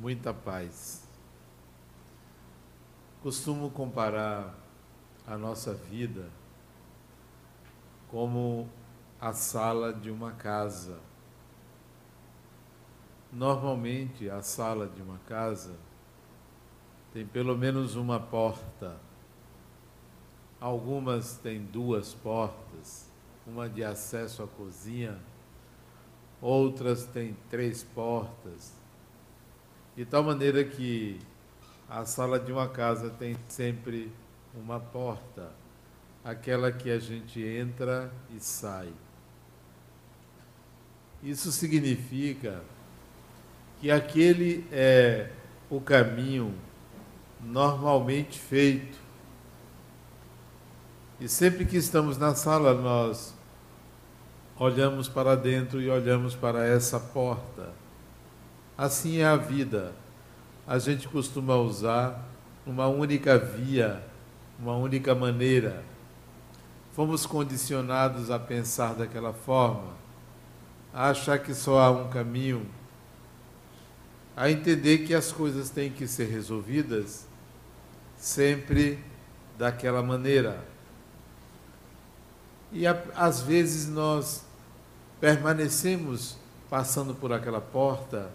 muita paz. Costumo comparar a nossa vida como a sala de uma casa. Normalmente, a sala de uma casa tem pelo menos uma porta. Algumas têm duas portas, uma de acesso à cozinha, outras têm três portas, de tal maneira que a sala de uma casa tem sempre uma porta, aquela que a gente entra e sai. Isso significa que aquele é o caminho normalmente feito. E sempre que estamos na sala, nós olhamos para dentro e olhamos para essa porta. Assim é a vida. A gente costuma usar uma única via, uma única maneira. Fomos condicionados a pensar daquela forma, a achar que só há um caminho, a entender que as coisas têm que ser resolvidas sempre daquela maneira. E às vezes nós permanecemos passando por aquela porta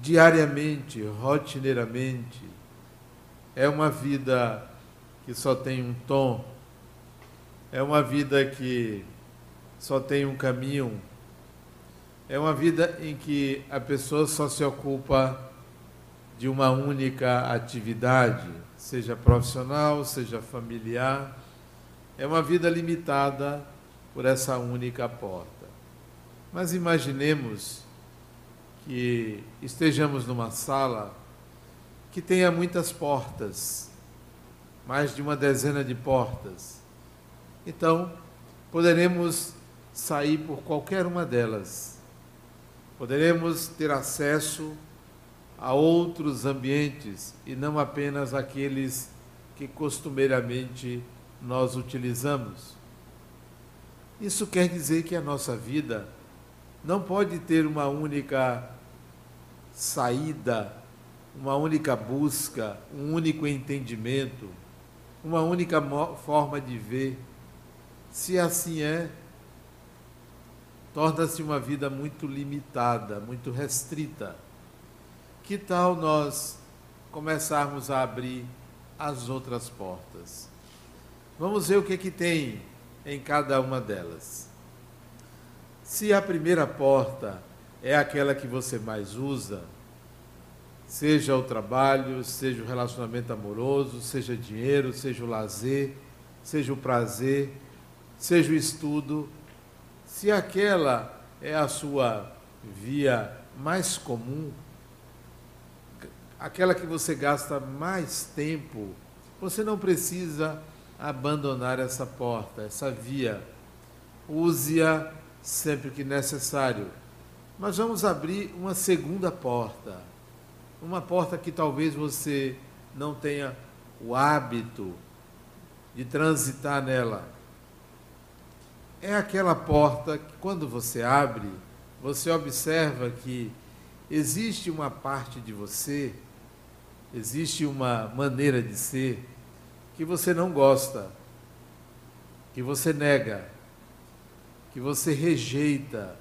diariamente, rotineiramente. É uma vida que só tem um tom, é uma vida que só tem um caminho, é uma vida em que a pessoa só se ocupa de uma única atividade, seja profissional, seja familiar. É uma vida limitada por essa única porta. Mas imaginemos que estejamos numa sala que tenha muitas portas, mais de uma dezena de portas. Então, poderemos sair por qualquer uma delas. Poderemos ter acesso a outros ambientes e não apenas aqueles que costumeiramente nós utilizamos. Isso quer dizer que a nossa vida não pode ter uma única saída, uma única busca, um único entendimento, uma única forma de ver. Se assim é, torna-se uma vida muito limitada, muito restrita. Que tal nós começarmos a abrir as outras portas? Vamos ver o que, é que tem em cada uma delas. Se a primeira porta é aquela que você mais usa, seja o trabalho, seja o relacionamento amoroso, seja dinheiro, seja o lazer, seja o prazer, seja o estudo, se aquela é a sua via mais comum, aquela que você gasta mais tempo, você não precisa abandonar essa porta, essa via. Use-a sempre que necessário. Mas vamos abrir uma segunda porta. Uma porta que talvez você não tenha o hábito de transitar nela. É aquela porta que, quando você abre, você observa que existe uma parte de você, existe uma maneira de ser que você não gosta, que você nega, que você rejeita,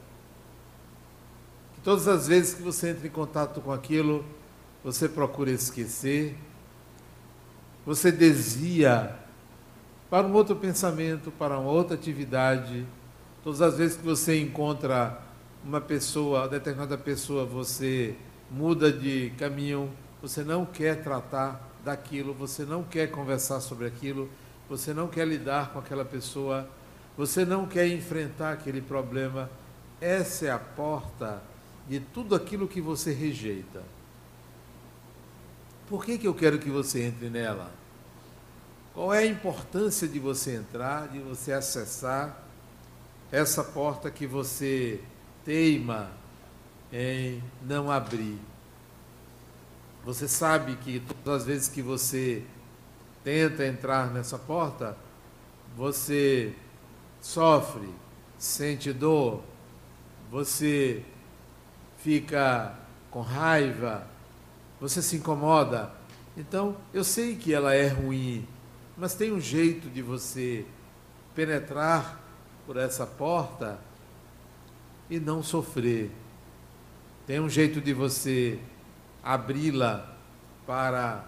que todas as vezes que você entra em contato com aquilo, você procura esquecer, você desvia para um outro pensamento, para uma outra atividade. Todas as vezes que você encontra uma pessoa, uma determinada pessoa, você muda de caminho, você não quer tratar daquilo, você não quer conversar sobre aquilo, você não quer lidar com aquela pessoa, você não quer enfrentar aquele problema. Essa é a porta de tudo aquilo que você rejeita. Por que, que eu quero que você entre nela? Qual é a importância de você entrar, de você acessar essa porta que você teima em não abrir? Você sabe que todas as vezes que você tenta entrar nessa porta, você sofre, sente dor, você fica com raiva, você se incomoda. Então, eu sei que ela é ruim, mas tem um jeito de você penetrar por essa porta e não sofrer. Tem um jeito de você abri-la para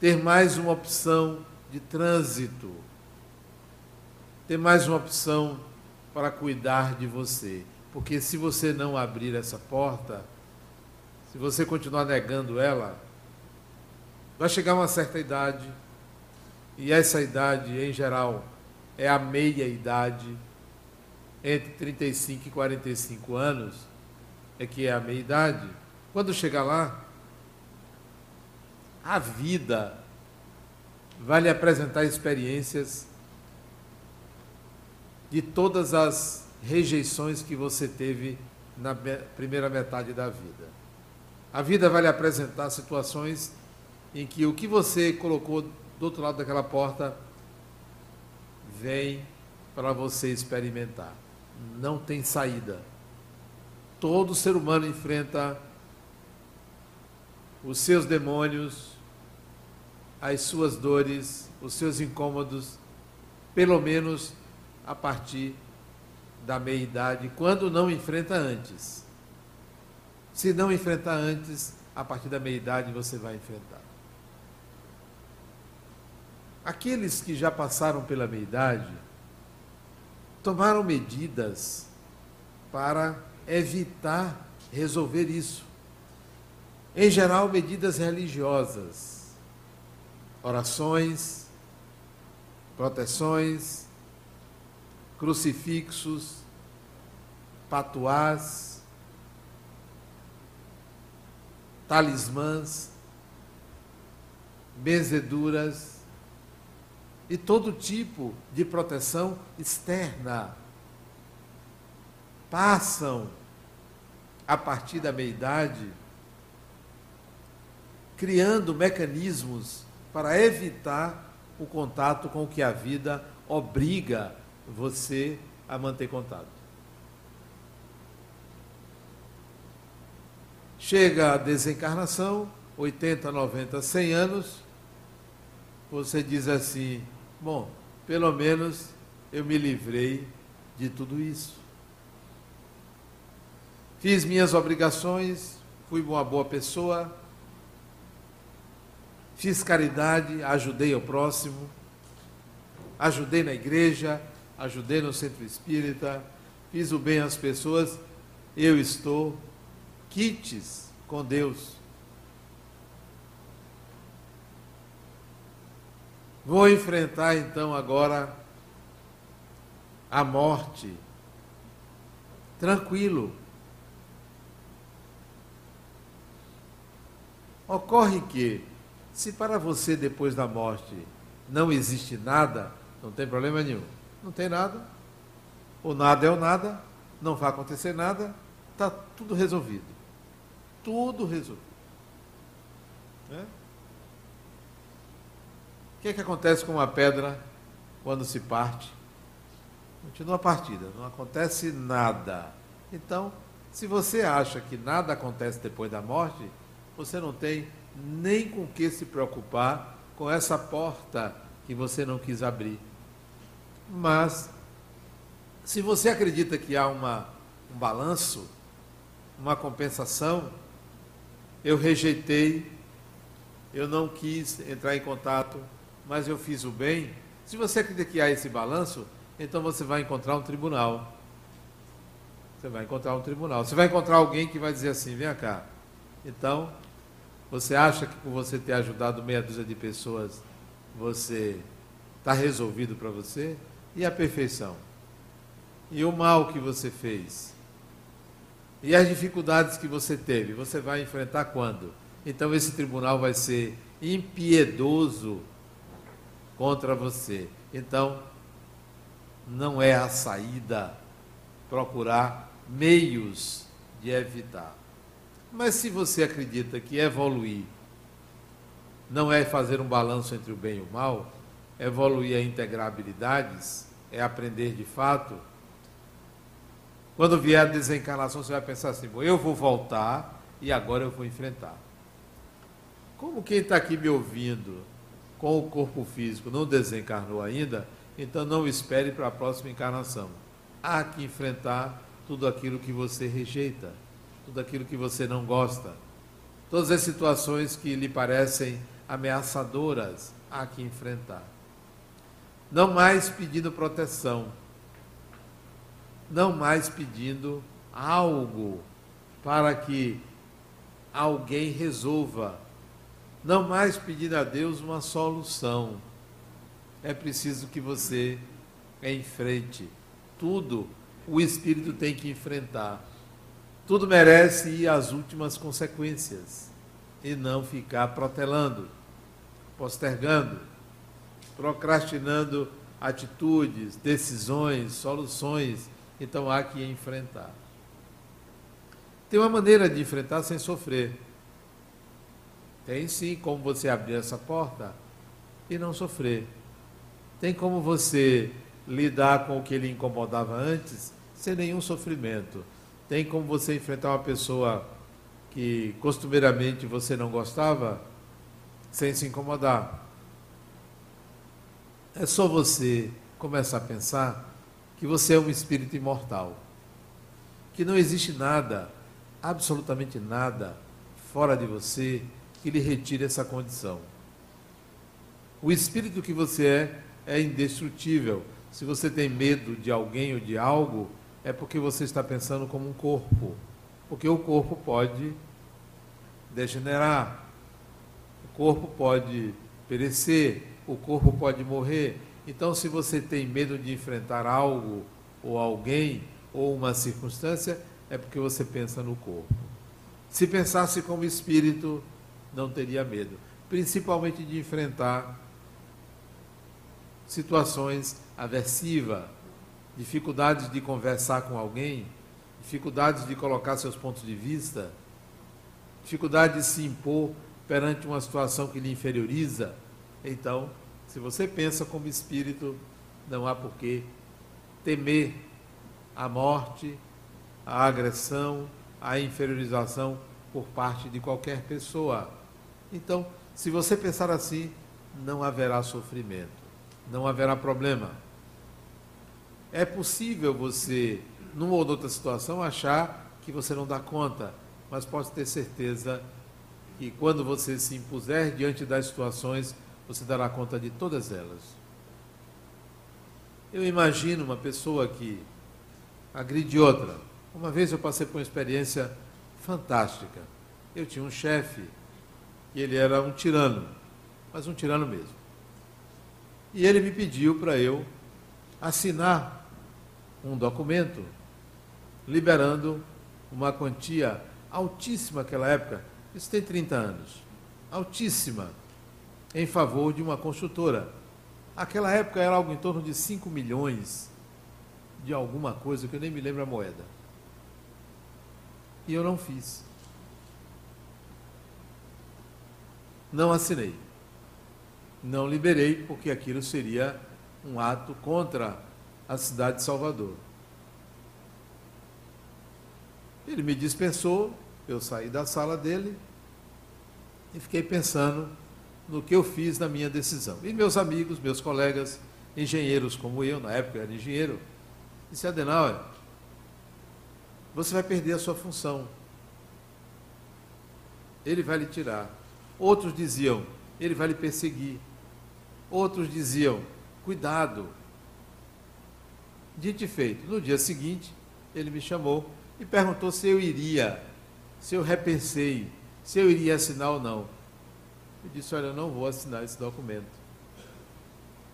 ter mais uma opção de trânsito, ter mais uma opção para cuidar de você. Porque se você não abrir essa porta, se você continuar negando ela, vai chegar uma certa idade, e essa idade, em geral, é a meia idade, entre 35 e 45 anos, é que é a meia idade. Quando chegar lá, a vida vai lhe apresentar experiências de todas as rejeições que você teve na primeira metade da vida. A vida vai lhe apresentar situações em que o que você colocou do outro lado daquela porta vem para você experimentar. Não tem saída. Todo ser humano enfrenta os seus demônios, as suas dores, os seus incômodos, pelo menos a partir da meia-idade, quando não enfrenta antes. Se não enfrentar antes, a partir da meia-idade você vai enfrentar. Aqueles que já passaram pela meia-idade tomaram medidas para evitar resolver isso. Em geral, medidas religiosas orações, proteções, crucifixos, patuás, talismãs, benzeduras e todo tipo de proteção externa passam a partir da meia-idade criando mecanismos para evitar o contato com o que a vida obriga você a manter contato. Chega a desencarnação, 80, 90, 100 anos, você diz assim: bom, pelo menos eu me livrei de tudo isso. Fiz minhas obrigações, fui uma boa pessoa, fiz caridade, ajudei ao próximo, ajudei na igreja, ajudei no centro espírita, fiz o bem às pessoas, eu estou quites com Deus. Vou enfrentar então agora a morte, tranquilo. Ocorre que se para você depois da morte não existe nada, não tem problema nenhum. Não tem nada. O nada é o nada, não vai acontecer nada, está tudo resolvido. Tudo resolvido. É? O que, é que acontece com uma pedra quando se parte? Continua a partida, não acontece nada. Então, se você acha que nada acontece depois da morte, você não tem nem com que se preocupar com essa porta que você não quis abrir. Mas, se você acredita que há uma, um balanço, uma compensação, eu rejeitei, eu não quis entrar em contato, mas eu fiz o bem. Se você acredita que há esse balanço, então você vai encontrar um tribunal. Você vai encontrar um tribunal. Você vai encontrar alguém que vai dizer assim: vem cá. Então, você acha que por você ter ajudado meia dúzia de pessoas, você está resolvido para você? E a perfeição? E o mal que você fez? E as dificuldades que você teve? Você vai enfrentar quando? Então esse tribunal vai ser impiedoso contra você. Então, não é a saída procurar meios de evitar. Mas se você acredita que evoluir não é fazer um balanço entre o bem e o mal, evoluir é integrar habilidades, é aprender de fato. Quando vier a desencarnação, você vai pensar assim: eu vou voltar e agora eu vou enfrentar. Como quem está aqui me ouvindo com o corpo físico não desencarnou ainda, então não espere para a próxima encarnação. Há que enfrentar tudo aquilo que você rejeita, tudo aquilo que você não gosta, todas as situações que lhe parecem ameaçadoras, há que enfrentar. Não mais pedindo proteção, não mais pedindo algo para que alguém resolva, não mais pedindo a Deus uma solução. É preciso que você enfrente tudo o espírito tem que enfrentar. Tudo merece ir às últimas consequências e não ficar protelando, postergando, procrastinando atitudes, decisões, soluções. Então há que enfrentar. Tem uma maneira de enfrentar sem sofrer. Tem sim como você abrir essa porta e não sofrer. Tem como você lidar com o que lhe incomodava antes sem nenhum sofrimento. Tem como você enfrentar uma pessoa que costumeiramente você não gostava sem se incomodar. É só você começar a pensar que você é um espírito imortal. Que não existe nada, absolutamente nada, fora de você que lhe retire essa condição. O espírito que você é é indestrutível se você tem medo de alguém ou de algo, é porque você está pensando como um corpo. Porque o corpo pode degenerar, o corpo pode perecer, o corpo pode morrer. Então, se você tem medo de enfrentar algo ou alguém ou uma circunstância, é porque você pensa no corpo. Se pensasse como espírito, não teria medo, principalmente de enfrentar situações aversivas, dificuldades de conversar com alguém, dificuldades de colocar seus pontos de vista, dificuldade de se impor perante uma situação que lhe inferioriza. Então, se você pensa como espírito, não há por que temer a morte, a agressão, a inferiorização por parte de qualquer pessoa. Então, se você pensar assim, não haverá sofrimento não haverá problema. É possível você, numa ou outra situação, achar que você não dá conta, mas pode ter certeza que quando você se impuser diante das situações, você dará conta de todas elas. Eu imagino uma pessoa que agride outra. Uma vez eu passei por uma experiência fantástica. Eu tinha um chefe e ele era um tirano, mas um tirano mesmo. E ele me pediu para eu assinar um documento liberando uma quantia altíssima naquela época, isso tem 30 anos, altíssima, em favor de uma construtora. Aquela época era algo em torno de 5 milhões de alguma coisa que eu nem me lembro a moeda. E eu não fiz. Não assinei não liberei, porque aquilo seria um ato contra a cidade de Salvador. Ele me dispensou, eu saí da sala dele e fiquei pensando no que eu fiz na minha decisão. E meus amigos, meus colegas, engenheiros como eu, na época eu era engenheiro, disse, Adenauer, você vai perder a sua função. Ele vai lhe tirar. Outros diziam, ele vai lhe perseguir. Outros diziam: cuidado. Dito e feito. No dia seguinte, ele me chamou e perguntou se eu iria, se eu repensei, se eu iria assinar ou não. Eu disse: Olha, eu não vou assinar esse documento.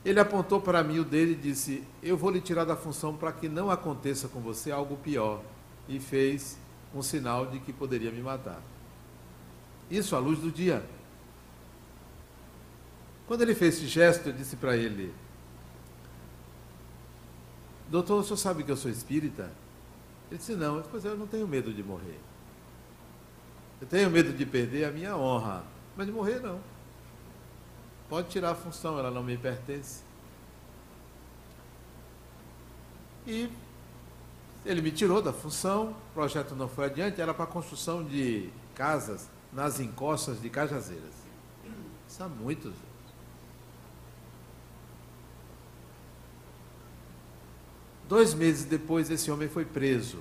Ele apontou para mim o dele e disse: Eu vou lhe tirar da função para que não aconteça com você algo pior. E fez um sinal de que poderia me matar. Isso à luz do dia. Quando ele fez esse gesto, eu disse para ele: Doutor, o senhor sabe que eu sou espírita? Ele disse: Não. Eu disse: Pois eu não tenho medo de morrer. Eu tenho medo de perder a minha honra, mas de morrer não. Pode tirar a função, ela não me pertence. E Ele me tirou da função, o projeto não foi adiante, era para a construção de casas nas encostas de Cajazeiras. Isso há muitos anos. Dois meses depois, esse homem foi preso.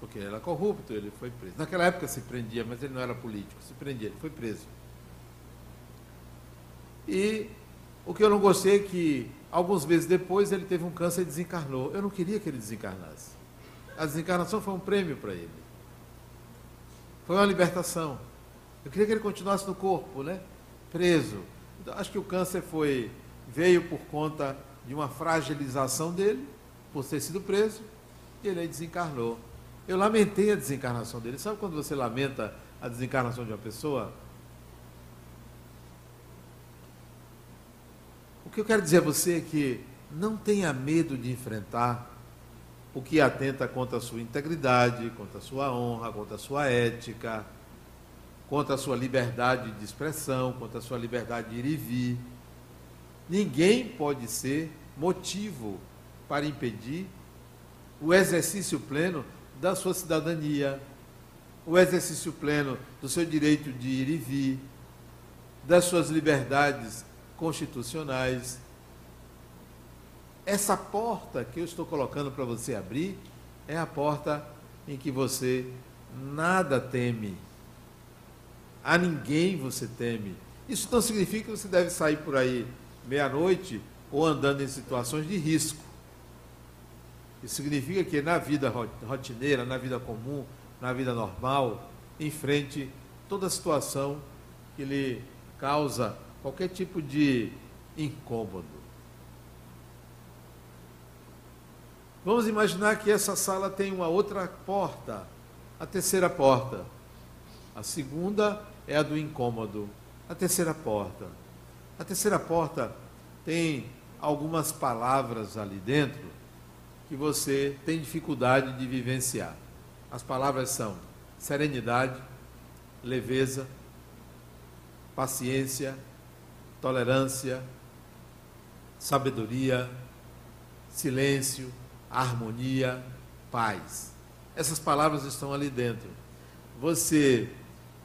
Porque ele era corrupto, ele foi preso. Naquela época se prendia, mas ele não era político, se prendia, ele foi preso. E o que eu não gostei é que, alguns meses depois, ele teve um câncer e desencarnou. Eu não queria que ele desencarnasse. A desencarnação foi um prêmio para ele. Foi uma libertação. Eu queria que ele continuasse no corpo, né? Preso. Então, acho que o câncer foi veio por conta de uma fragilização dele, por ter sido preso, e ele aí desencarnou. Eu lamentei a desencarnação dele. Sabe quando você lamenta a desencarnação de uma pessoa? O que eu quero dizer a você é que não tenha medo de enfrentar o que atenta contra a sua integridade, contra a sua honra, contra a sua ética, contra a sua liberdade de expressão, contra a sua liberdade de ir e vir. Ninguém pode ser motivo para impedir o exercício pleno da sua cidadania, o exercício pleno do seu direito de ir e vir, das suas liberdades constitucionais. Essa porta que eu estou colocando para você abrir é a porta em que você nada teme. A ninguém você teme. Isso não significa que você deve sair por aí meia-noite ou andando em situações de risco. Isso significa que na vida rotineira, na vida comum, na vida normal, enfrente toda situação que lhe causa qualquer tipo de incômodo. Vamos imaginar que essa sala tem uma outra porta, a terceira porta. A segunda é a do incômodo. A terceira porta. A terceira porta tem algumas palavras ali dentro que você tem dificuldade de vivenciar. As palavras são serenidade, leveza, paciência, tolerância, sabedoria, silêncio, harmonia, paz. Essas palavras estão ali dentro. Você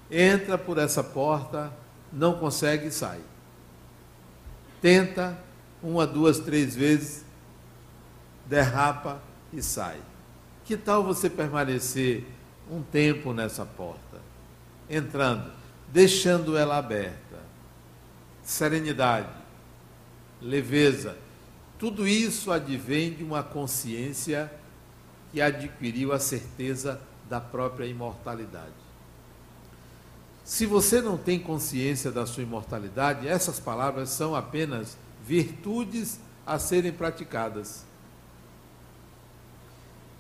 entra por essa porta, não consegue e sai. Tenta uma, duas, três vezes, derrapa e sai. Que tal você permanecer um tempo nessa porta, entrando, deixando ela aberta? serenidade, leveza. Tudo isso advém de uma consciência que adquiriu a certeza da própria imortalidade. Se você não tem consciência da sua imortalidade, essas palavras são apenas virtudes a serem praticadas.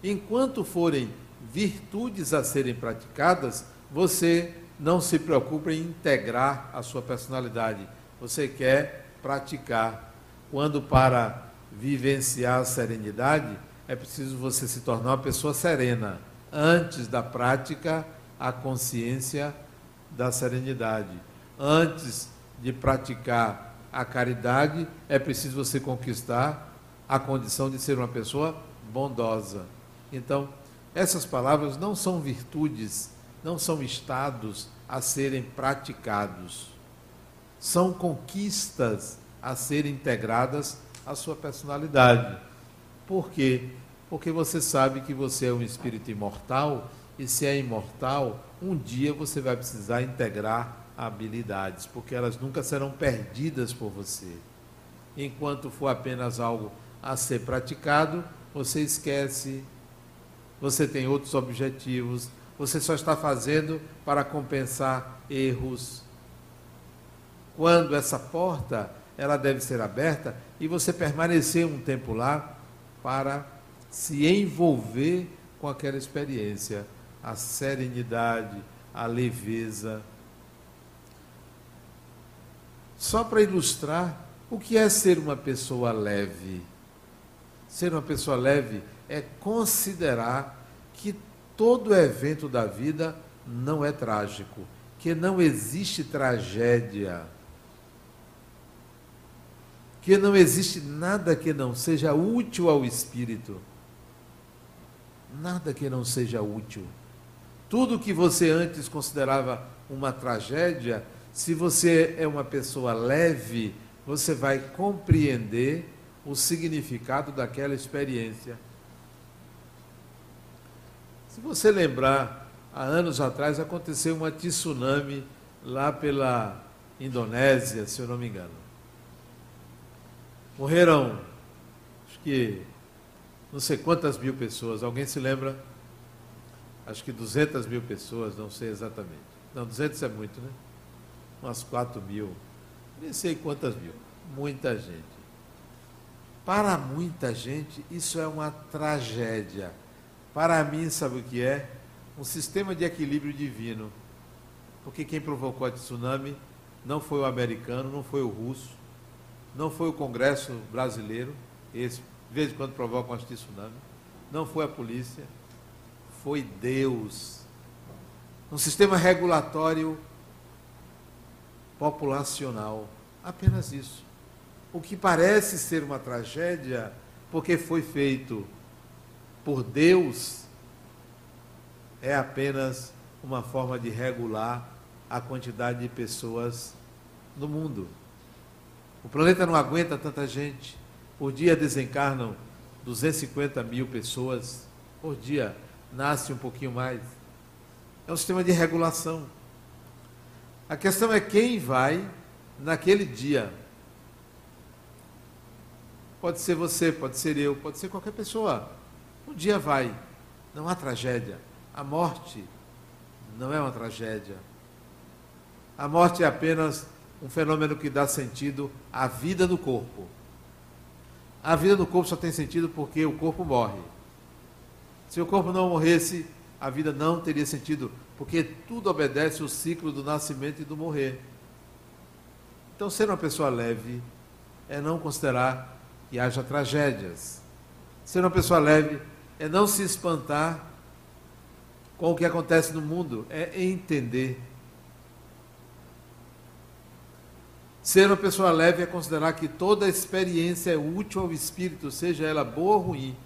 Enquanto forem virtudes a serem praticadas, você não se preocupa em integrar a sua personalidade você quer praticar. Quando para vivenciar a serenidade, é preciso você se tornar uma pessoa serena. Antes da prática, a consciência da serenidade. Antes de praticar a caridade, é preciso você conquistar a condição de ser uma pessoa bondosa. Então, essas palavras não são virtudes, não são estados a serem praticados são conquistas a serem integradas à sua personalidade. Por quê? Porque você sabe que você é um espírito imortal e se é imortal, um dia você vai precisar integrar habilidades, porque elas nunca serão perdidas por você. Enquanto for apenas algo a ser praticado, você esquece, você tem outros objetivos, você só está fazendo para compensar erros, quando essa porta ela deve ser aberta e você permanecer um tempo lá para se envolver com aquela experiência, a serenidade, a leveza. Só para ilustrar o que é ser uma pessoa leve. Ser uma pessoa leve é considerar que todo evento da vida não é trágico, que não existe tragédia que não existe nada que não seja útil ao espírito. nada que não seja útil. Tudo que você antes considerava uma tragédia, se você é uma pessoa leve, você vai compreender o significado daquela experiência. Se você lembrar, há anos atrás aconteceu uma tsunami lá pela Indonésia, se eu não me engano. Morreram, acho que não sei quantas mil pessoas. Alguém se lembra? Acho que 200 mil pessoas, não sei exatamente. Não, 200 é muito, né? Umas 4 mil. Nem sei quantas mil. Muita gente. Para muita gente, isso é uma tragédia. Para mim, sabe o que é? Um sistema de equilíbrio divino. Porque quem provocou a tsunami não foi o americano, não foi o russo, não foi o Congresso brasileiro, esse, de vez em quando provocam as tsunami, não foi a polícia, foi Deus. Um sistema regulatório populacional. Apenas isso. O que parece ser uma tragédia, porque foi feito por Deus, é apenas uma forma de regular a quantidade de pessoas no mundo. O planeta não aguenta tanta gente. Por dia desencarnam 250 mil pessoas. Por dia nasce um pouquinho mais. É um sistema de regulação. A questão é quem vai naquele dia. Pode ser você, pode ser eu, pode ser qualquer pessoa. Um dia vai. Não há tragédia. A morte não é uma tragédia. A morte é apenas um fenômeno que dá sentido à vida do corpo. A vida do corpo só tem sentido porque o corpo morre. Se o corpo não morresse, a vida não teria sentido, porque tudo obedece o ciclo do nascimento e do morrer. Então, ser uma pessoa leve é não considerar que haja tragédias. Ser uma pessoa leve é não se espantar com o que acontece no mundo, é entender Ser uma pessoa leve é considerar que toda experiência é útil ao espírito, seja ela boa ou ruim,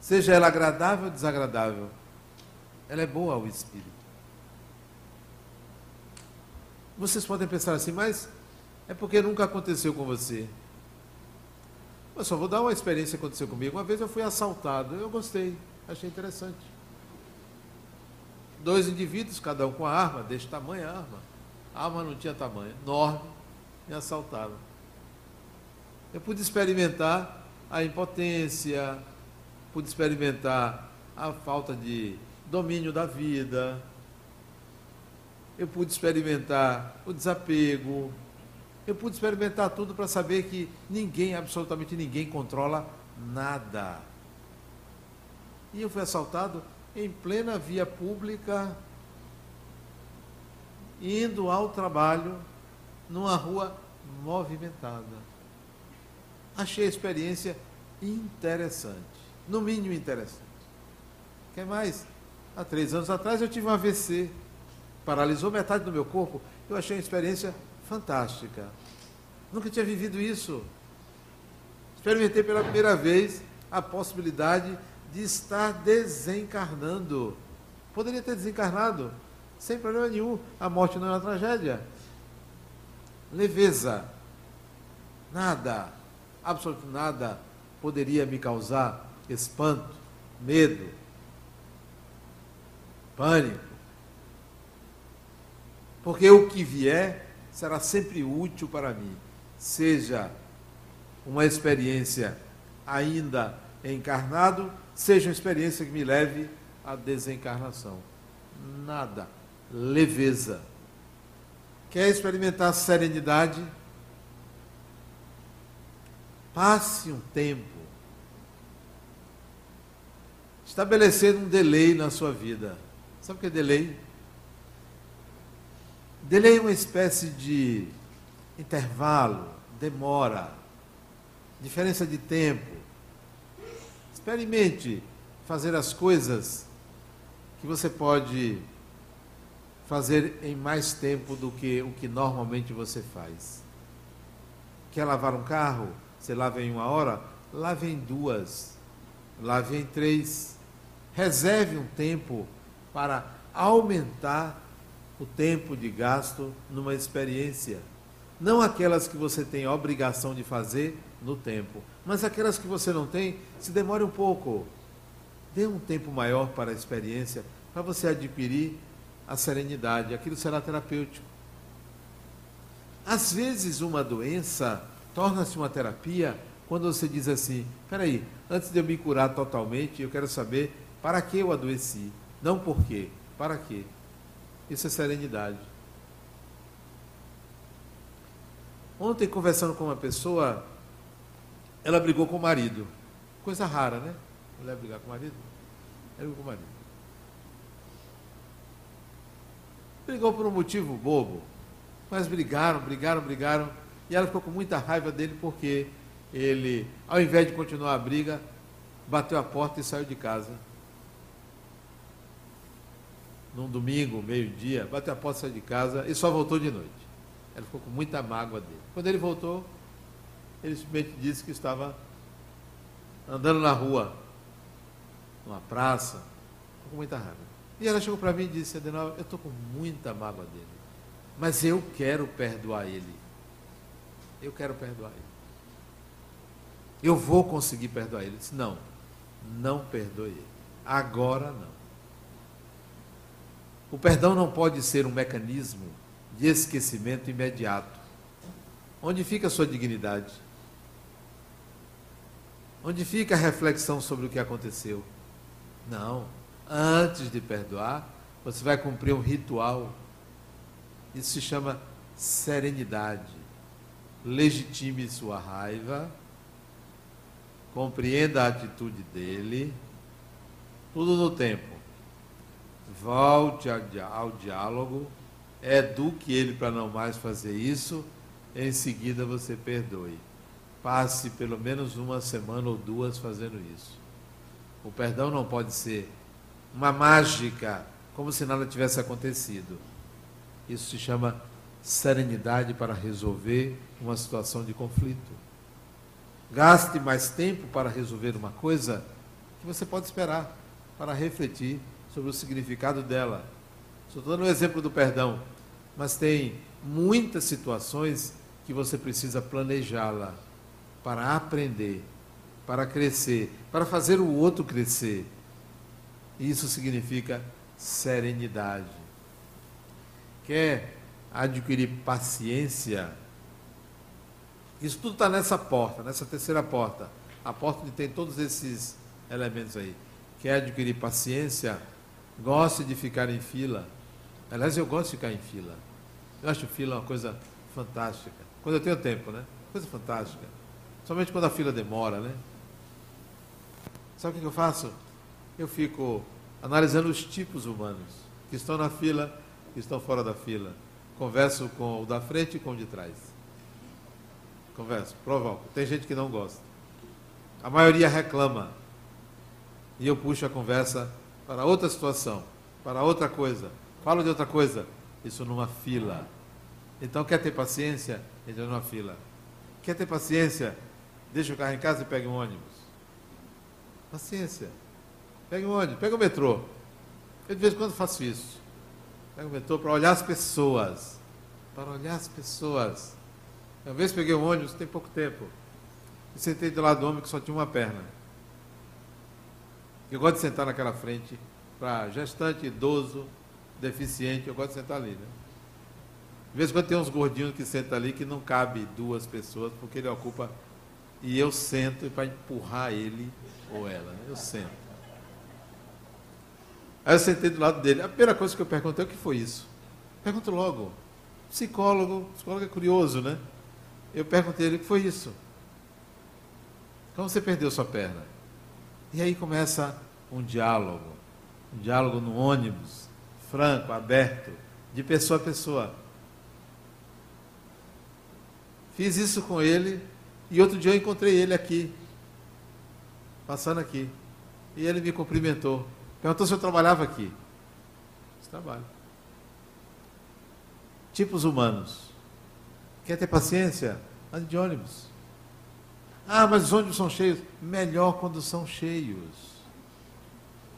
seja ela agradável ou desagradável. Ela é boa ao espírito. Vocês podem pensar assim, mas é porque nunca aconteceu com você. Eu só vou dar uma experiência que aconteceu comigo. Uma vez eu fui assaltado, eu gostei, achei interessante. Dois indivíduos, cada um com a arma, deste tamanho a arma. A arma não tinha tamanho, enorme me assaltaram. Eu pude experimentar a impotência, pude experimentar a falta de domínio da vida, eu pude experimentar o desapego, eu pude experimentar tudo para saber que ninguém, absolutamente ninguém, controla nada. E eu fui assaltado em plena via pública, indo ao trabalho numa rua movimentada. Achei a experiência interessante, no mínimo interessante. Quer mais? Há três anos atrás eu tive um AVC, paralisou metade do meu corpo. Eu achei uma experiência fantástica. Nunca tinha vivido isso. Experimentei pela primeira vez a possibilidade de estar desencarnando. Poderia ter desencarnado sem problema nenhum. A morte não é uma tragédia leveza. Nada, absolutamente nada poderia me causar espanto, medo, pânico. Porque o que vier será sempre útil para mim, seja uma experiência ainda encarnado, seja uma experiência que me leve à desencarnação. Nada. Leveza. Quer experimentar serenidade? Passe um tempo estabelecendo um delay na sua vida. Sabe o que é delay? Delay é uma espécie de intervalo, demora, diferença de tempo. Experimente fazer as coisas que você pode fazer em mais tempo do que o que normalmente você faz. Quer lavar um carro? Você lava em uma hora? Lave em duas. Lave em três. Reserve um tempo para aumentar o tempo de gasto numa experiência. Não aquelas que você tem obrigação de fazer no tempo, mas aquelas que você não tem, se demore um pouco. Dê um tempo maior para a experiência, para você adquirir a serenidade. Aquilo será terapêutico. Às vezes, uma doença torna-se uma terapia quando você diz assim: peraí, antes de eu me curar totalmente, eu quero saber para que eu adoeci. Não por quê, para quê. Isso é serenidade. Ontem, conversando com uma pessoa, ela brigou com o marido. Coisa rara, né? Mulher brigar com o marido? Ela brigou com o marido. Brigou por um motivo bobo. Mas brigaram, brigaram, brigaram. E ela ficou com muita raiva dele porque ele, ao invés de continuar a briga, bateu a porta e saiu de casa num domingo, meio-dia, bateu a porta, saiu de casa e só voltou de noite. Ela ficou com muita mágoa dele. Quando ele voltou, ele simplesmente disse que estava andando na rua, numa praça, com muita raiva. E ela chegou para mim e disse, Adenal, eu estou com muita mágoa dele, mas eu quero perdoar ele. Eu quero perdoar ele. Eu vou conseguir perdoar ele. Ele disse, não, não perdoe ele. Agora não. O perdão não pode ser um mecanismo de esquecimento imediato. Onde fica a sua dignidade? Onde fica a reflexão sobre o que aconteceu? Não. Antes de perdoar, você vai cumprir um ritual. Isso se chama serenidade. Legitime sua raiva, compreenda a atitude dele, tudo no tempo volte ao diálogo, eduque ele para não mais fazer isso, em seguida você perdoe. Passe pelo menos uma semana ou duas fazendo isso. O perdão não pode ser uma mágica, como se nada tivesse acontecido. Isso se chama serenidade para resolver uma situação de conflito. Gaste mais tempo para resolver uma coisa que você pode esperar para refletir sobre o significado dela. Estou dando um exemplo do perdão, mas tem muitas situações que você precisa planejá-la para aprender, para crescer, para fazer o outro crescer. Isso significa serenidade. Quer adquirir paciência? Isso tudo está nessa porta, nessa terceira porta. A porta onde tem todos esses elementos aí. Quer adquirir paciência? Gosto de ficar em fila. Aliás, eu gosto de ficar em fila. Eu acho fila uma coisa fantástica. Quando eu tenho tempo, né? Coisa fantástica. Somente quando a fila demora, né? Sabe o que eu faço? Eu fico analisando os tipos humanos que estão na fila e estão fora da fila. Converso com o da frente e com o de trás. Converso, provoco. Tem gente que não gosta. A maioria reclama. E eu puxo a conversa para outra situação, para outra coisa. Falo de outra coisa. Isso numa fila. Então, quer ter paciência? Entra numa fila. Quer ter paciência? Deixa o carro em casa e pegue um ônibus. Paciência. Pegue um ônibus, pega o metrô. Eu de vez em quando faço isso. Pego o metrô para olhar as pessoas. Para olhar as pessoas. Uma vez peguei um ônibus, tem pouco tempo. E sentei do lado do homem que só tinha uma perna. Eu gosto de sentar naquela frente para gestante, idoso, deficiente, eu gosto de sentar ali, né? De vez em quando tem uns gordinhos que sentam ali que não cabe duas pessoas, porque ele ocupa. E eu sento para empurrar ele ou ela. Né? Eu sento. Aí eu sentei do lado dele. A primeira coisa que eu perguntei é o que foi isso. Pergunto logo. Psicólogo, psicólogo é curioso, né? Eu perguntei ele o que foi isso. Como você perdeu sua perna? E aí começa um diálogo, um diálogo no ônibus, franco, aberto, de pessoa a pessoa. Fiz isso com ele e outro dia eu encontrei ele aqui, passando aqui. E ele me cumprimentou. Perguntou se eu trabalhava aqui. Eu trabalho. Tipos humanos. Quer ter paciência? Ande de ônibus. Ah, mas os ônibus são cheios. Melhor quando são cheios.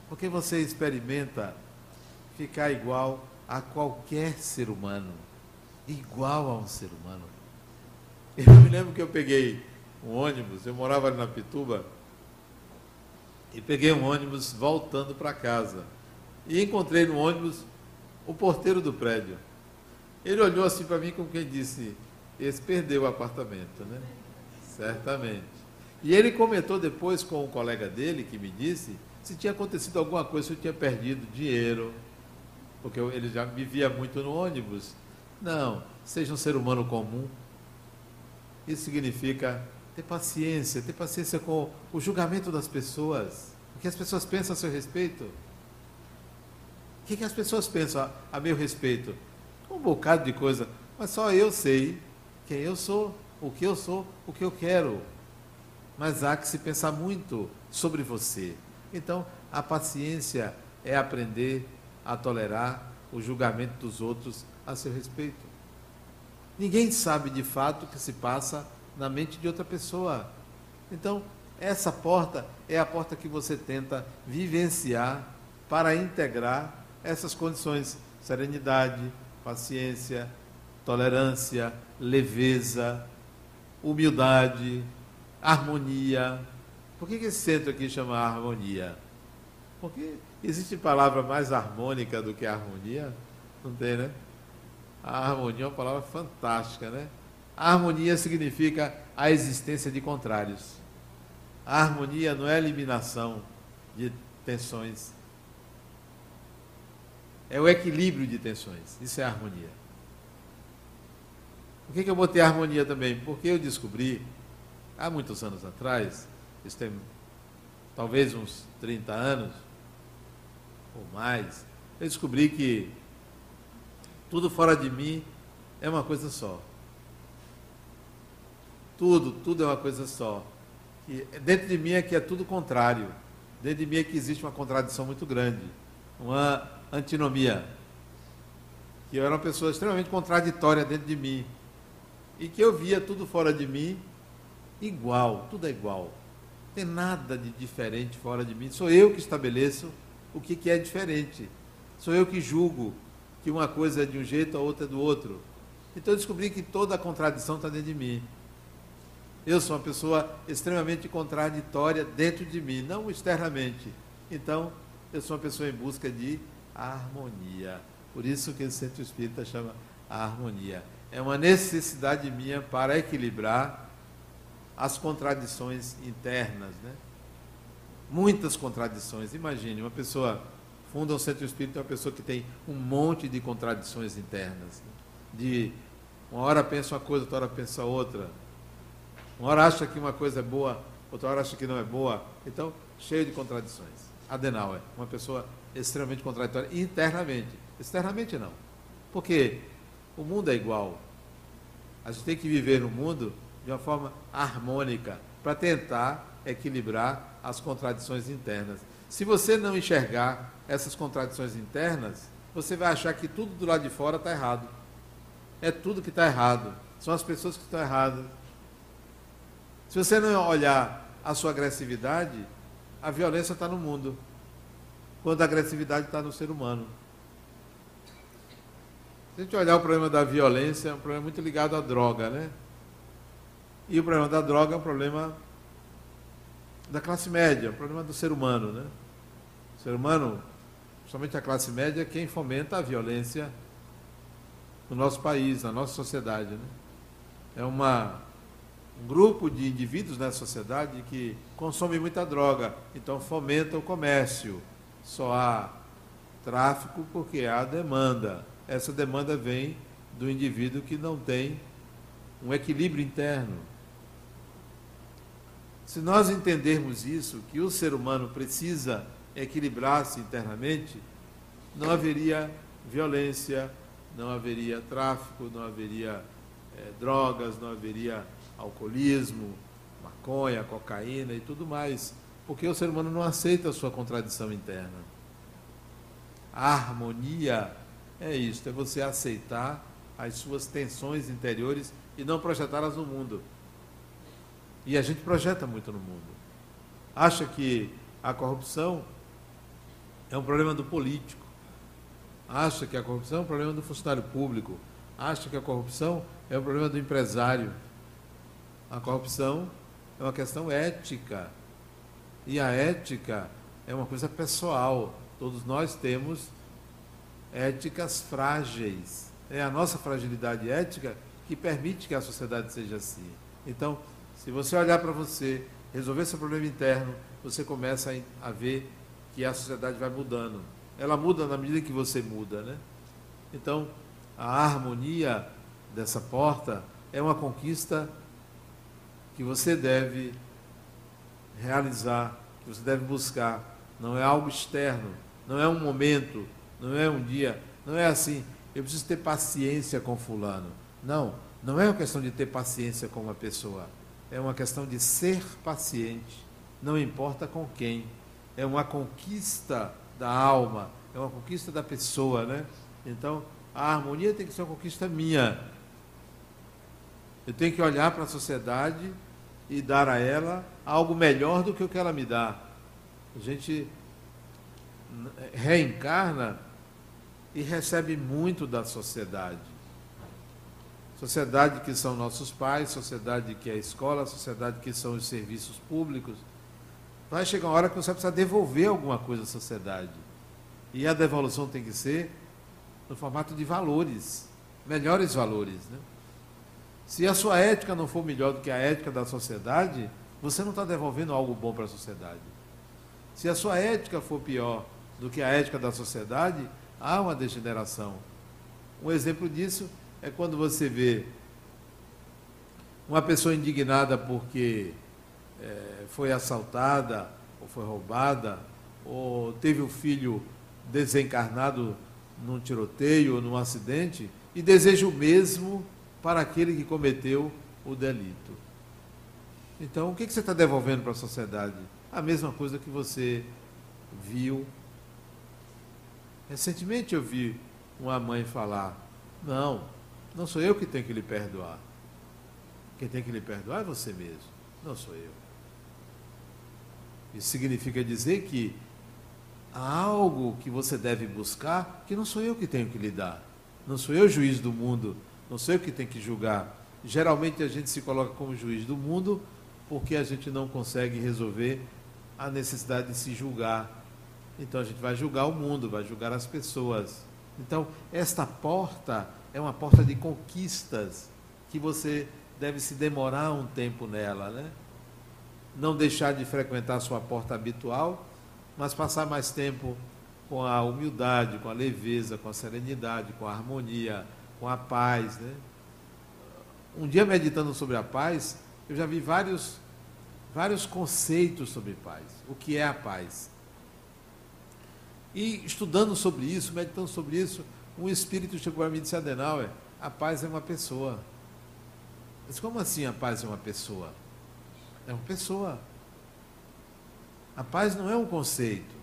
Porque você experimenta ficar igual a qualquer ser humano. Igual a um ser humano. Eu me lembro que eu peguei um ônibus, eu morava ali na Pituba, e peguei um ônibus voltando para casa. E encontrei no ônibus o porteiro do prédio. Ele olhou assim para mim como quem disse: esse perdeu o apartamento, né? Certamente. E ele comentou depois com um colega dele que me disse se tinha acontecido alguma coisa, se eu tinha perdido dinheiro, porque ele já me via muito no ônibus. Não, seja um ser humano comum. Isso significa ter paciência, ter paciência com o julgamento das pessoas, o que as pessoas pensam a seu respeito. O que, que as pessoas pensam a, a meu respeito? Um bocado de coisa, mas só eu sei quem eu sou, o que eu sou, o que eu quero. Mas há que se pensar muito sobre você. Então, a paciência é aprender a tolerar o julgamento dos outros a seu respeito. Ninguém sabe de fato o que se passa na mente de outra pessoa. Então, essa porta é a porta que você tenta vivenciar para integrar essas condições: serenidade, paciência, tolerância, leveza, humildade, harmonia. Por que, esse centro aqui chama harmonia? Porque existe palavra mais harmônica do que harmonia? Não tem, né? A harmonia é uma palavra fantástica, né? A harmonia significa a existência de contrários. A harmonia não é a eliminação de tensões. É o equilíbrio de tensões. Isso é harmonia. Por que, que eu botei harmonia também? Porque eu descobri, há muitos anos atrás, isso tem talvez uns 30 anos, ou mais, eu descobri que tudo fora de mim é uma coisa só. Tudo, tudo é uma coisa só. E dentro de mim é que é tudo contrário. Dentro de mim é que existe uma contradição muito grande, uma antinomia. Que eu era uma pessoa extremamente contraditória dentro de mim. E que eu via tudo fora de mim igual, tudo é igual. Não tem nada de diferente fora de mim. Sou eu que estabeleço o que, que é diferente. Sou eu que julgo que uma coisa é de um jeito, a outra é do outro. Então eu descobri que toda a contradição está dentro de mim. Eu sou uma pessoa extremamente contraditória dentro de mim, não externamente. Então, eu sou uma pessoa em busca de harmonia. Por isso que o centro espírita chama a harmonia. É uma necessidade minha para equilibrar as contradições internas, né? Muitas contradições. Imagine, uma pessoa funda um centro espírita, é uma pessoa que tem um monte de contradições internas. Né? De uma hora pensa uma coisa, outra hora pensa outra uma hora acha que uma coisa é boa, outra hora acha que não é boa. Então, cheio de contradições. Adenauer, uma pessoa extremamente contraditória internamente. Externamente não. Porque o mundo é igual. A gente tem que viver no mundo de uma forma harmônica para tentar equilibrar as contradições internas. Se você não enxergar essas contradições internas, você vai achar que tudo do lado de fora está errado. É tudo que está errado. São as pessoas que estão erradas. Se você não olhar a sua agressividade, a violência está no mundo, quando a agressividade está no ser humano. Se a gente olhar o problema da violência, é um problema muito ligado à droga, né? E o problema da droga é um problema da classe média, um problema do ser humano, né? O ser humano, somente a classe média, é quem fomenta a violência no nosso país, na nossa sociedade, né? É uma um grupo de indivíduos na sociedade que consome muita droga, então fomenta o comércio. Só há tráfico porque há demanda. Essa demanda vem do indivíduo que não tem um equilíbrio interno. Se nós entendermos isso, que o ser humano precisa equilibrar-se internamente, não haveria violência, não haveria tráfico, não haveria é, drogas, não haveria alcoolismo, maconha, cocaína e tudo mais, porque o ser humano não aceita a sua contradição interna. A harmonia é isso, é você aceitar as suas tensões interiores e não projetá-las no mundo. E a gente projeta muito no mundo. Acha que a corrupção é um problema do político. Acha que a corrupção é um problema do funcionário público. Acha que a corrupção é um problema do empresário. A corrupção é uma questão ética. E a ética é uma coisa pessoal. Todos nós temos éticas frágeis. É a nossa fragilidade ética que permite que a sociedade seja assim. Então, se você olhar para você, resolver seu problema interno, você começa a ver que a sociedade vai mudando. Ela muda na medida que você muda, né? Então, a harmonia dessa porta é uma conquista que você deve realizar, que você deve buscar. Não é algo externo, não é um momento, não é um dia, não é assim. Eu preciso ter paciência com fulano. Não, não é uma questão de ter paciência com uma pessoa. É uma questão de ser paciente, não importa com quem. É uma conquista da alma, é uma conquista da pessoa, né? Então, a harmonia tem que ser uma conquista minha. Eu tenho que olhar para a sociedade e dar a ela algo melhor do que o que ela me dá. A gente reencarna e recebe muito da sociedade. Sociedade que são nossos pais, sociedade que é a escola, sociedade que são os serviços públicos. Vai chegar uma hora que você vai precisar devolver alguma coisa à sociedade. E a devolução tem que ser no formato de valores, melhores valores. Né? Se a sua ética não for melhor do que a ética da sociedade, você não está devolvendo algo bom para a sociedade. Se a sua ética for pior do que a ética da sociedade, há uma degeneração. Um exemplo disso é quando você vê uma pessoa indignada porque é, foi assaltada, ou foi roubada, ou teve o um filho desencarnado num tiroteio ou num acidente, e deseja o mesmo para aquele que cometeu o delito. Então, o que você está devolvendo para a sociedade? A mesma coisa que você viu. Recentemente eu vi uma mãe falar: Não, não sou eu que tenho que lhe perdoar. Quem tem que lhe perdoar é você mesmo, não sou eu. Isso significa dizer que há algo que você deve buscar que não sou eu que tenho que lhe dar. Não sou eu juiz do mundo, não sou eu que tenho que julgar. Geralmente a gente se coloca como juiz do mundo porque a gente não consegue resolver a necessidade de se julgar. Então a gente vai julgar o mundo, vai julgar as pessoas. Então, esta porta é uma porta de conquistas que você deve se demorar um tempo nela, né? Não deixar de frequentar a sua porta habitual, mas passar mais tempo com a humildade, com a leveza, com a serenidade, com a harmonia, com a paz, né? Um dia meditando sobre a paz, eu já vi vários vários conceitos sobre paz. O que é a paz? E estudando sobre isso, meditando sobre isso, um espírito chegou a mim e disse, Adenauer, a paz é uma pessoa. Disse, como assim a paz é uma pessoa? É uma pessoa. A paz não é um conceito,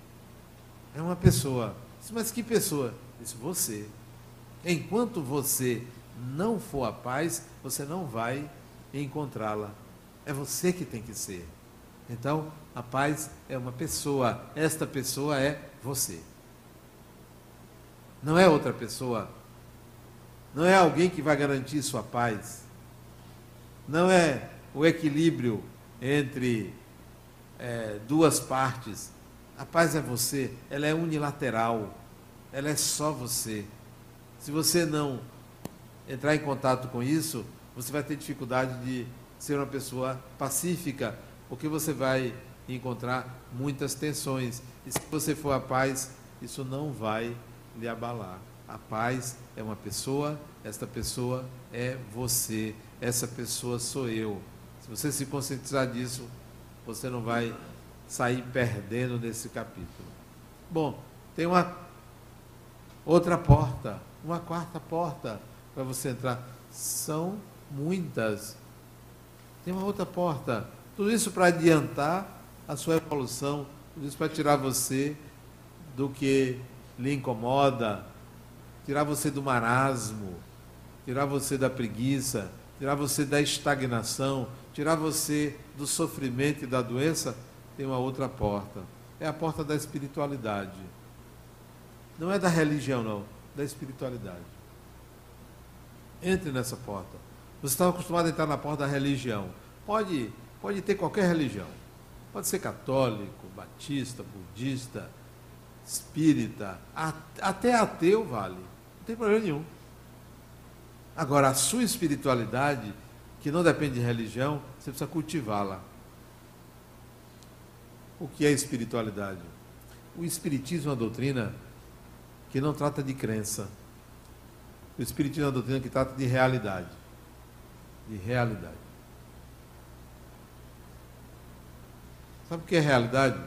é uma pessoa. Disse, mas que pessoa? Disse, você. Enquanto você não for a paz, você não vai encontrá-la. É você que tem que ser. Então, a paz é uma pessoa. Esta pessoa é você. Não é outra pessoa. Não é alguém que vai garantir sua paz. Não é o equilíbrio entre é, duas partes. A paz é você. Ela é unilateral. Ela é só você. Se você não entrar em contato com isso, você vai ter dificuldade de ser uma pessoa pacífica, porque você vai encontrar muitas tensões. E se você for a paz, isso não vai lhe abalar. A paz é uma pessoa, esta pessoa é você, essa pessoa sou eu. Se você se conscientizar disso, você não vai sair perdendo nesse capítulo. Bom, tem uma outra porta, uma quarta porta para você entrar. São muitas tem uma outra porta. Tudo isso para adiantar a sua evolução, tudo para tirar você do que lhe incomoda, tirar você do marasmo, tirar você da preguiça, tirar você da estagnação, tirar você do sofrimento e da doença, tem uma outra porta. É a porta da espiritualidade. Não é da religião, não, da espiritualidade. Entre nessa porta. Você estava acostumado a entrar na porta da religião. Pode, pode ter qualquer religião. Pode ser católico, batista, budista, espírita, até ateu vale. Não tem problema nenhum. Agora, a sua espiritualidade, que não depende de religião, você precisa cultivá-la. O que é espiritualidade? O Espiritismo é uma doutrina que não trata de crença. O Espiritismo é uma doutrina que trata de realidade. De realidade. Sabe o que é realidade?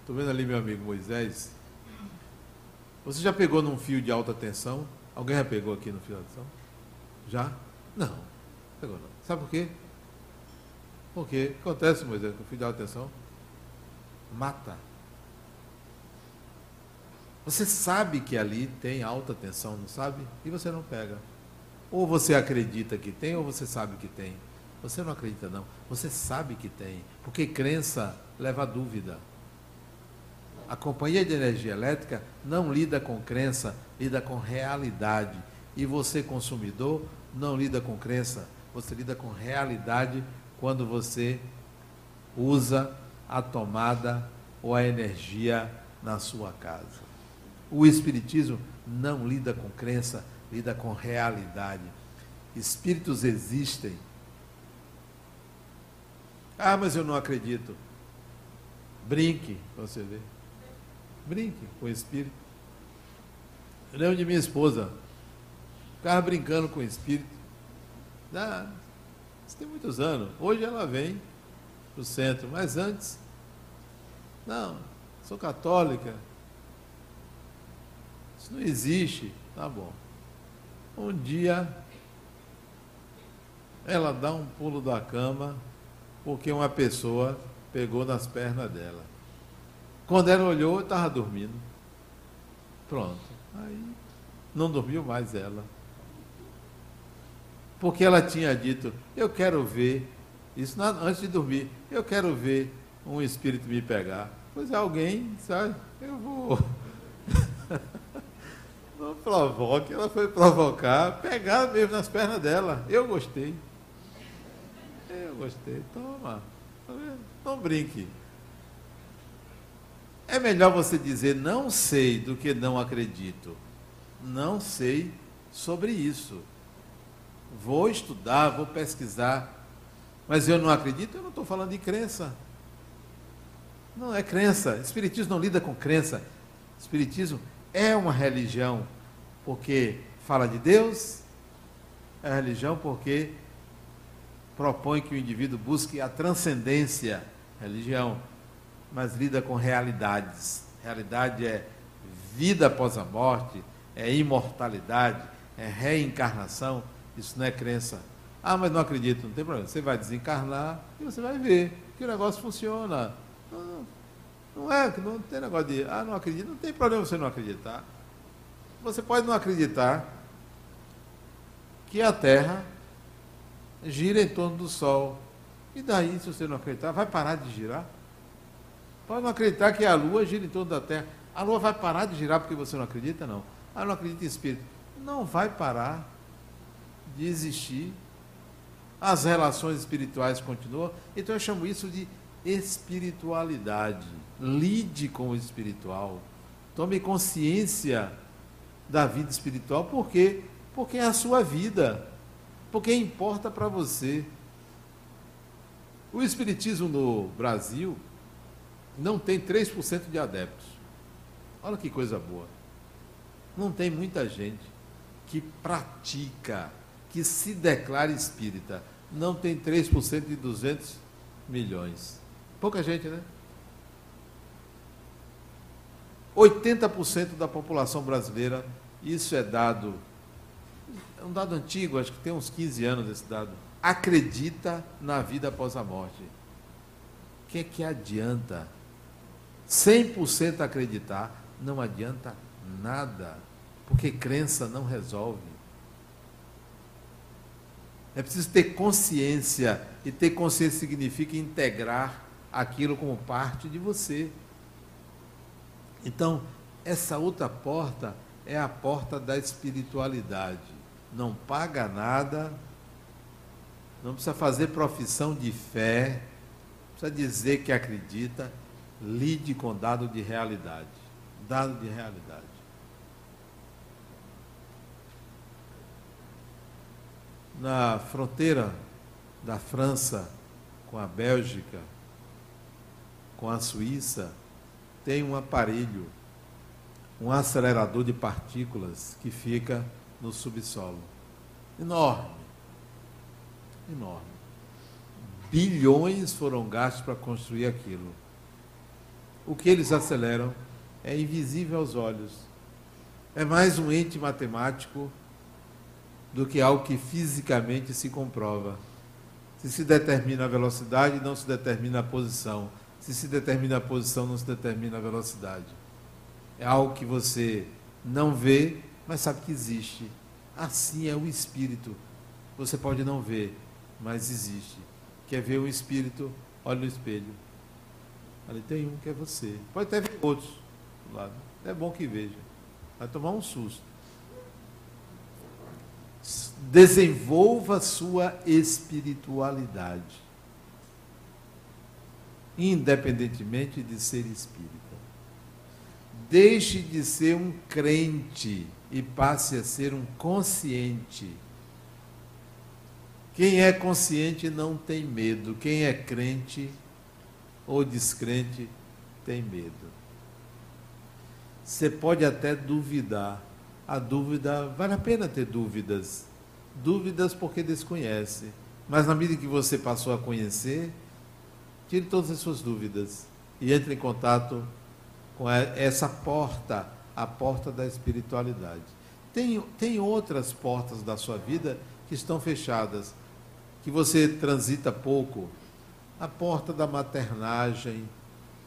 Estou vendo ali meu amigo Moisés. Você já pegou num fio de alta tensão? Alguém já pegou aqui no fio de alta tensão? Já? Não. Pegou não. Sabe por quê? Porque o que acontece, Moisés, com o fio de alta tensão? Mata. Você sabe que ali tem alta tensão, não sabe? E você não pega. Ou você acredita que tem, ou você sabe que tem. Você não acredita, não. Você sabe que tem. Porque crença leva a dúvida. A companhia de energia elétrica não lida com crença, lida com realidade. E você, consumidor, não lida com crença, você lida com realidade quando você usa a tomada ou a energia na sua casa. O Espiritismo não lida com crença, lida com realidade. Espíritos existem. Ah, mas eu não acredito. Brinque, você vê. Brinque com o espírito. Eu lembro de minha esposa. Ficava brincando com o espírito. Ah, isso tem muitos anos. Hoje ela vem para o centro, mas antes. Não, sou católica. Isso não existe. Tá bom. Um dia ela dá um pulo da cama porque uma pessoa pegou nas pernas dela. Quando ela olhou, estava dormindo. Pronto. Aí não dormiu mais ela. Porque ela tinha dito, eu quero ver, isso antes de dormir, eu quero ver um espírito me pegar. Pois é, alguém, sabe, eu vou. não provoque, ela foi provocar, pegar mesmo nas pernas dela. Eu gostei. Gostei. Toma. Tá não brinque. É melhor você dizer não sei do que não acredito. Não sei sobre isso. Vou estudar, vou pesquisar. Mas eu não acredito, eu não estou falando de crença. Não é crença. Espiritismo não lida com crença. Espiritismo é uma religião porque fala de Deus, é religião porque propõe que o indivíduo busque a transcendência, religião mas lida com realidades. Realidade é vida após a morte, é imortalidade, é reencarnação. Isso não é crença. Ah, mas não acredito, não tem problema. Você vai desencarnar e você vai ver que o negócio funciona. Não, não é, não tem negócio de, ah, não acredito, não tem problema você não acreditar. Você pode não acreditar que a Terra gira em torno do Sol. E daí, se você não acreditar, vai parar de girar? Pode não acreditar que a Lua gira em torno da Terra. A Lua vai parar de girar porque você não acredita? Não. Ah, não acredita em espírito. Não vai parar de existir. As relações espirituais continuam. Então eu chamo isso de espiritualidade. Lide com o espiritual. Tome consciência da vida espiritual. Por quê? Porque é a sua vida. Porque importa para você. O Espiritismo no Brasil não tem 3% de adeptos. Olha que coisa boa. Não tem muita gente que pratica, que se declara espírita. Não tem 3% de 200 milhões. Pouca gente, né? 80% da população brasileira, isso é dado, é um dado antigo, acho que tem uns 15 anos esse dado, acredita na vida após a morte. O que é que adianta 100% acreditar, não adianta nada, porque crença não resolve. É preciso ter consciência, e ter consciência significa integrar aquilo como parte de você. Então, essa outra porta é a porta da espiritualidade. Não paga nada, não precisa fazer profissão de fé, precisa dizer que acredita, lide com dado de realidade. Dado de realidade. Na fronteira da França com a Bélgica, com a Suíça, tem um aparelho, um acelerador de partículas que fica no subsolo. Enorme enorme. Bilhões foram gastos para construir aquilo. O que eles aceleram é invisível aos olhos. É mais um ente matemático do que algo que fisicamente se comprova. Se se determina a velocidade, não se determina a posição. Se se determina a posição, não se determina a velocidade. É algo que você não vê, mas sabe que existe. Assim é o espírito. Você pode não ver, mas existe. Quer ver o espírito? Olha no espelho. Ali tem um que é você. Pode até ver outros do lado. É bom que veja. Vai tomar um susto. Desenvolva sua espiritualidade. Independentemente de ser espírita. Deixe de ser um crente e passe a ser um consciente quem é consciente não tem medo. Quem é crente ou descrente tem medo. Você pode até duvidar. A dúvida, vale a pena ter dúvidas. Dúvidas porque desconhece. Mas na medida que você passou a conhecer, tire todas as suas dúvidas e entre em contato com essa porta, a porta da espiritualidade. Tem, tem outras portas da sua vida que estão fechadas que você transita pouco, a porta da maternagem,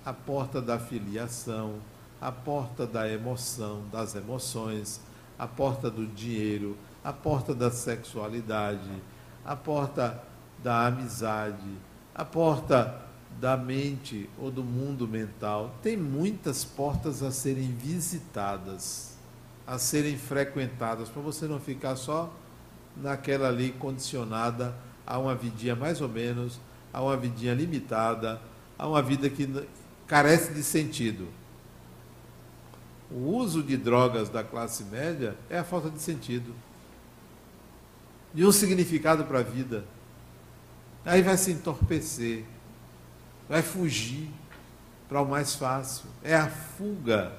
a porta da filiação, a porta da emoção, das emoções, a porta do dinheiro, a porta da sexualidade, a porta da amizade, a porta da mente ou do mundo mental. Tem muitas portas a serem visitadas, a serem frequentadas, para você não ficar só naquela ali condicionada a uma vidinha mais ou menos, a uma vidinha limitada, a uma vida que carece de sentido. O uso de drogas da classe média é a falta de sentido. De um significado para a vida. Aí vai se entorpecer, vai fugir para o mais fácil. É a fuga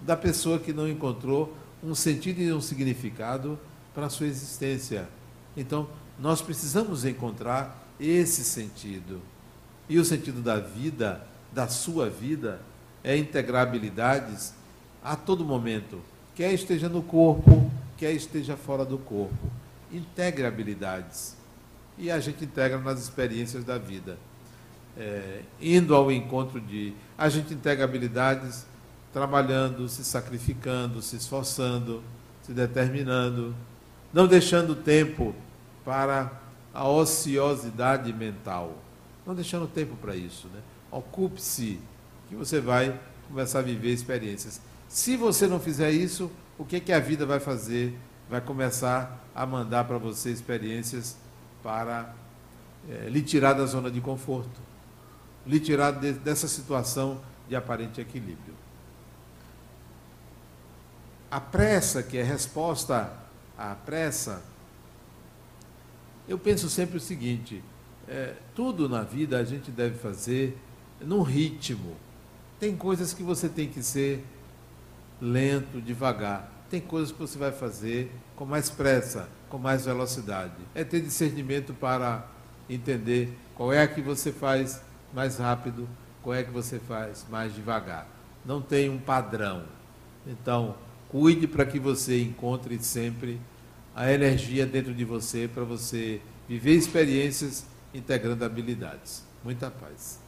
da pessoa que não encontrou um sentido e um significado para a sua existência. Então, nós precisamos encontrar esse sentido. E o sentido da vida, da sua vida, é integrar habilidades a todo momento, quer esteja no corpo, quer esteja fora do corpo. Integre habilidades. E a gente integra nas experiências da vida. É, indo ao encontro de. A gente integra habilidades trabalhando, se sacrificando, se esforçando, se determinando, não deixando tempo para a ociosidade mental. Não deixando tempo para isso. Né? Ocupe-se, que você vai começar a viver experiências. Se você não fizer isso, o que, que a vida vai fazer? Vai começar a mandar para você experiências para é, lhe tirar da zona de conforto, lhe tirar de, dessa situação de aparente equilíbrio. A pressa, que é resposta à pressa, eu penso sempre o seguinte: é, tudo na vida a gente deve fazer num ritmo. Tem coisas que você tem que ser lento, devagar. Tem coisas que você vai fazer com mais pressa, com mais velocidade. É ter discernimento para entender qual é a que você faz mais rápido, qual é que você faz mais devagar. Não tem um padrão. Então, cuide para que você encontre sempre a energia dentro de você para você viver experiências integrando habilidades. Muita paz.